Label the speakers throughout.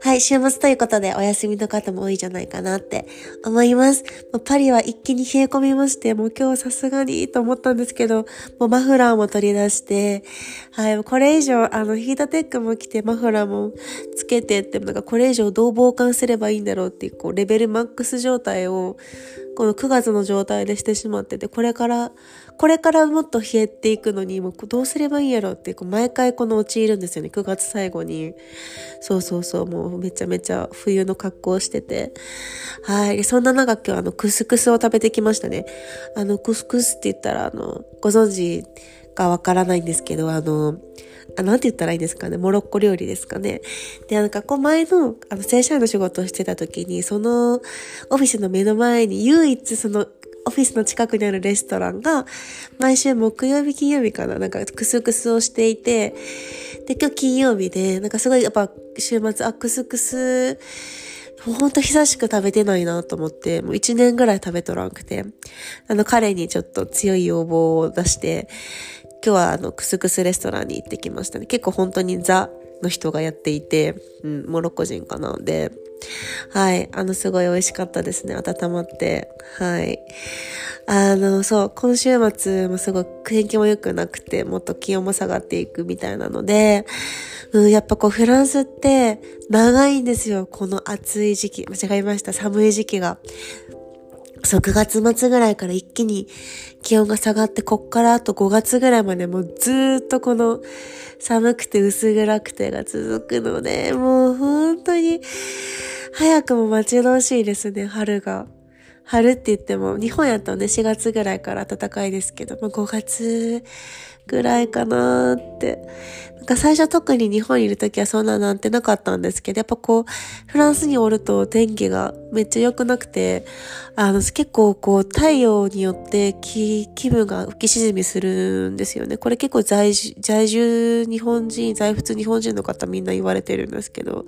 Speaker 1: はい、週末ということでお休みの方も多いじゃないかなって思います。パリは一気に冷え込みまして、もう今日さすがにと思ったんですけど、もうマフラーも取り出して、はい、これ以上、あの、ヒータテックも着て、マフラーもつけてって、なんかこれ以上どう防寒すればいいんだろうっていう、こう、レベルマックス状態を、この9月の状態でしてしまってて、これから、これからもっと冷えていくのに、もうどうすればいいんやろうって、こう毎回この陥るんですよね、9月最後に。そうそうそう、もうめちゃめちゃ冬の格好をしてて。はい。そんな中今日あの、クスクスを食べてきましたね。あの、クスクスって言ったら、あの、ご存知かわからないんですけど、あの、あ、なんて言ったらいいんですかね。モロッコ料理ですかね。で、なんか、こう前の、あの、正社員の仕事をしてた時に、その、オフィスの目の前に唯一その、オフィスの近くにあるレストランが、毎週木曜日、金曜日かな、なんかクスクスをしていて、で、今日金曜日で、なんかすごいやっぱ週末、あ、クスクス、ほんと久しく食べてないなと思って、もう一年ぐらい食べとらんくて、あの彼にちょっと強い要望を出して、今日はあのクスクスレストランに行ってきましたね。結構本当にザの人がやっていて、うん、モロッコ人かな。で、はい。あの、すごい美味しかったですね。温まって。はい。あの、そう、今週末もすごい天気も良くなくて、もっと気温も下がっていくみたいなので、うん、やっぱこうフランスって長いんですよ。この暑い時期。間違えました。寒い時期が。そう、9月末ぐらいから一気に気温が下がって、こっからあと5月ぐらいまでもうずっとこの寒くて薄暗くてが続くので、もう本当に早くも待ち遠しいですね、春が。春って言っても、日本やとね、4月ぐらいから暖かいですけど、まあ、5月ぐらいかなーって。なんか最初特に日本にいる時はそんななんてなかったんですけど、やっぱこう、フランスにおると天気がめっちゃ良くなくて、あの、結構こう、太陽によって気、気分が浮き沈みするんですよね。これ結構在住、在住日本人、在仏日本人の方みんな言われてるんですけど、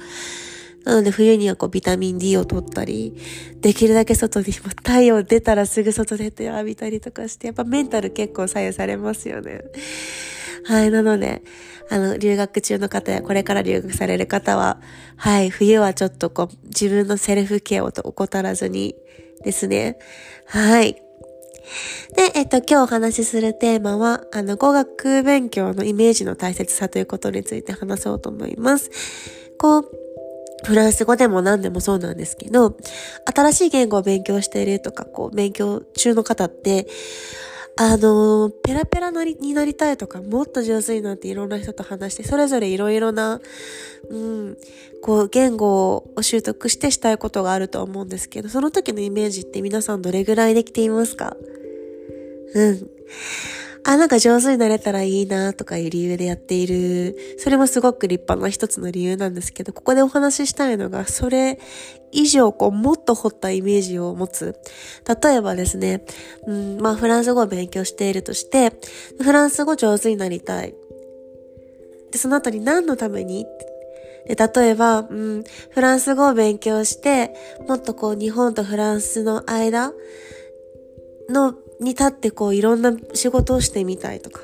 Speaker 1: なので冬にはこうビタミン D を取ったり、できるだけ外にも太陽出たらすぐ外出て浴びたりとかして、やっぱメンタル結構左右されますよね。はい、なので、あの、留学中の方やこれから留学される方は、はい、冬はちょっとこう、自分のセルフケアをと怠らずにですね。はい。で、えっと、今日お話しするテーマは、あの、語学勉強のイメージの大切さということについて話そうと思います。こう、フランス語でも何でもそうなんですけど、新しい言語を勉強しているとか、こう、勉強中の方って、あの、ペラペラなりになりたいとか、もっと上手になっていろんな人と話して、それぞれいろいろな、うん、こう、言語を習得してしたいことがあると思うんですけど、その時のイメージって皆さんどれぐらいできていますか？うん。あ、なんか上手になれたらいいなとかいう理由でやっている。それもすごく立派な一つの理由なんですけど、ここでお話ししたいのが、それ以上、こう、もっと掘ったイメージを持つ。例えばですね、うん、まあ、フランス語を勉強しているとして、フランス語上手になりたい。で、その後に何のために？で、例えば、うん、フランス語を勉強して、もっとこう、日本とフランスの間のに立ってこういろんな仕事をしてみたいとか。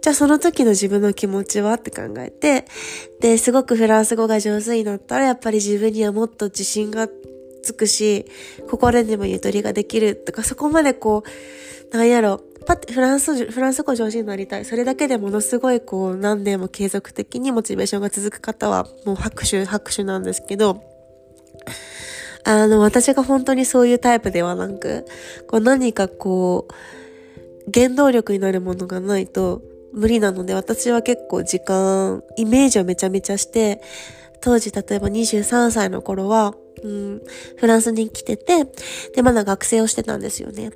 Speaker 1: じゃあその時の自分の気持ちはって考えて、で、すごくフランス語が上手になったらやっぱり自分にはもっと自信がつくし、心でもゆとりができるとか、そこまでこう、なんやろ、パッてフランス、フランス語上手になりたい。それだけでものすごいこう何年も継続的にモチベーションが続く方はもう拍手、拍手なんですけど、あの、私が本当にそういうタイプではなく、こう何かこう、原動力になるものがないと無理なので、私は結構時間、イメージをめちゃめちゃして、当時例えば23歳の頃は、うん、フランスに来てて、で、まだ学生をしてたんですよね。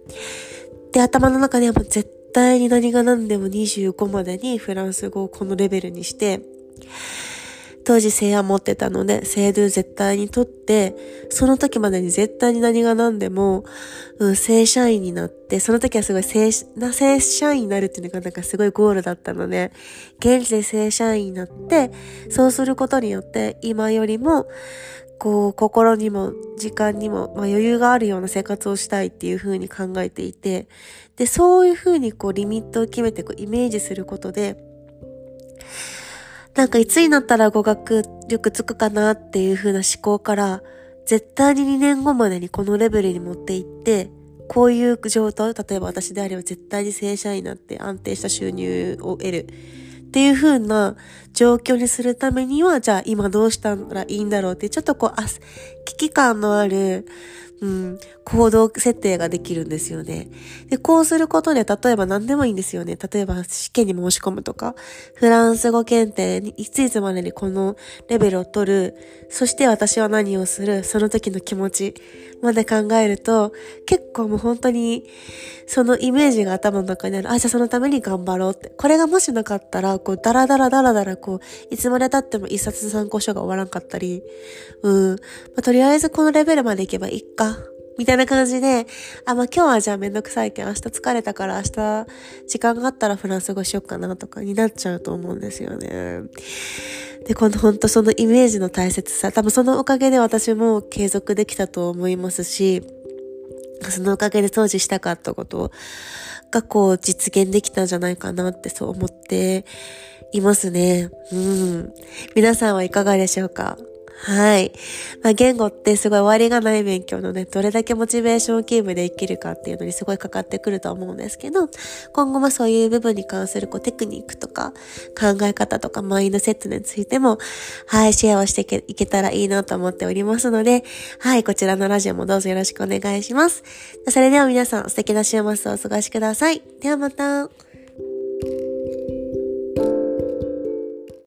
Speaker 1: で、頭の中ではもう絶対に何が何でも25までにフランス語をこのレベルにして、当時聖夜持ってたので、聖ドゥ絶対に取って、その時までに絶対に何が何でも、うん、正社員になって、その時はすごい正、な、正社員になるっていうのがなんかすごいゴールだったので、現地で正社員になって、そうすることによって、今よりも、こう、心にも時間にも、まあ、余裕があるような生活をしたいっていうふうに考えていて、で、そういうふうにこう、リミットを決めてこう、イメージすることで、なんかいつになったら語学力つくかなっていう風な思考から、絶対に2年後までにこのレベルに持っていって、こういう状態、例えば私であれば絶対に正社員になって安定した収入を得る。っていう風な状況にするためには、じゃあ今どうしたらいいんだろうって、ちょっとこう、あ、危機感のある、うん、行動設定ができるんですよね。で、こうすることで、例えば何でもいいんですよね。例えば試験に申し込むとか、フランス語検定にいついつまでにこのレベルを取る、そして私は何をする、その時の気持ち。まで考えると、結構もう本当に、そのイメージが頭の中にある。あ、じゃあそのために頑張ろうって。これがもしなかったら、こう、ダラダラダラダラ、こう、いつまで経っても一冊参考書が終わらんかったり、うん。まあ、とりあえずこのレベルまでいけばいいか。みたいな感じで、あ、まあ、今日はじゃあめんどくさいけど、明日疲れたから明日時間があったらフランス語しよっかなとかになっちゃうと思うんですよね。で、この本当そのイメージの大切さ、多分そのおかげで私も継続できたと思いますし、そのおかげで当時したかったことがこう実現できたんじゃないかなってそう思っていますね。うん。皆さんはいかがでしょうか？はい。まあ、言語ってすごい終わりがない勉強のね、どれだけモチベーションキープで生きるかっていうのにすごいかかってくると思うんですけど、今後もそういう部分に関するこうテクニックとか考え方とかマインドセットについても、はい、シェアをしていけたらいいなと思っておりますので、はい、こちらのラジオもどうぞよろしくお願いします。それでは皆さん素敵な週末をお過ごしください。ではまた。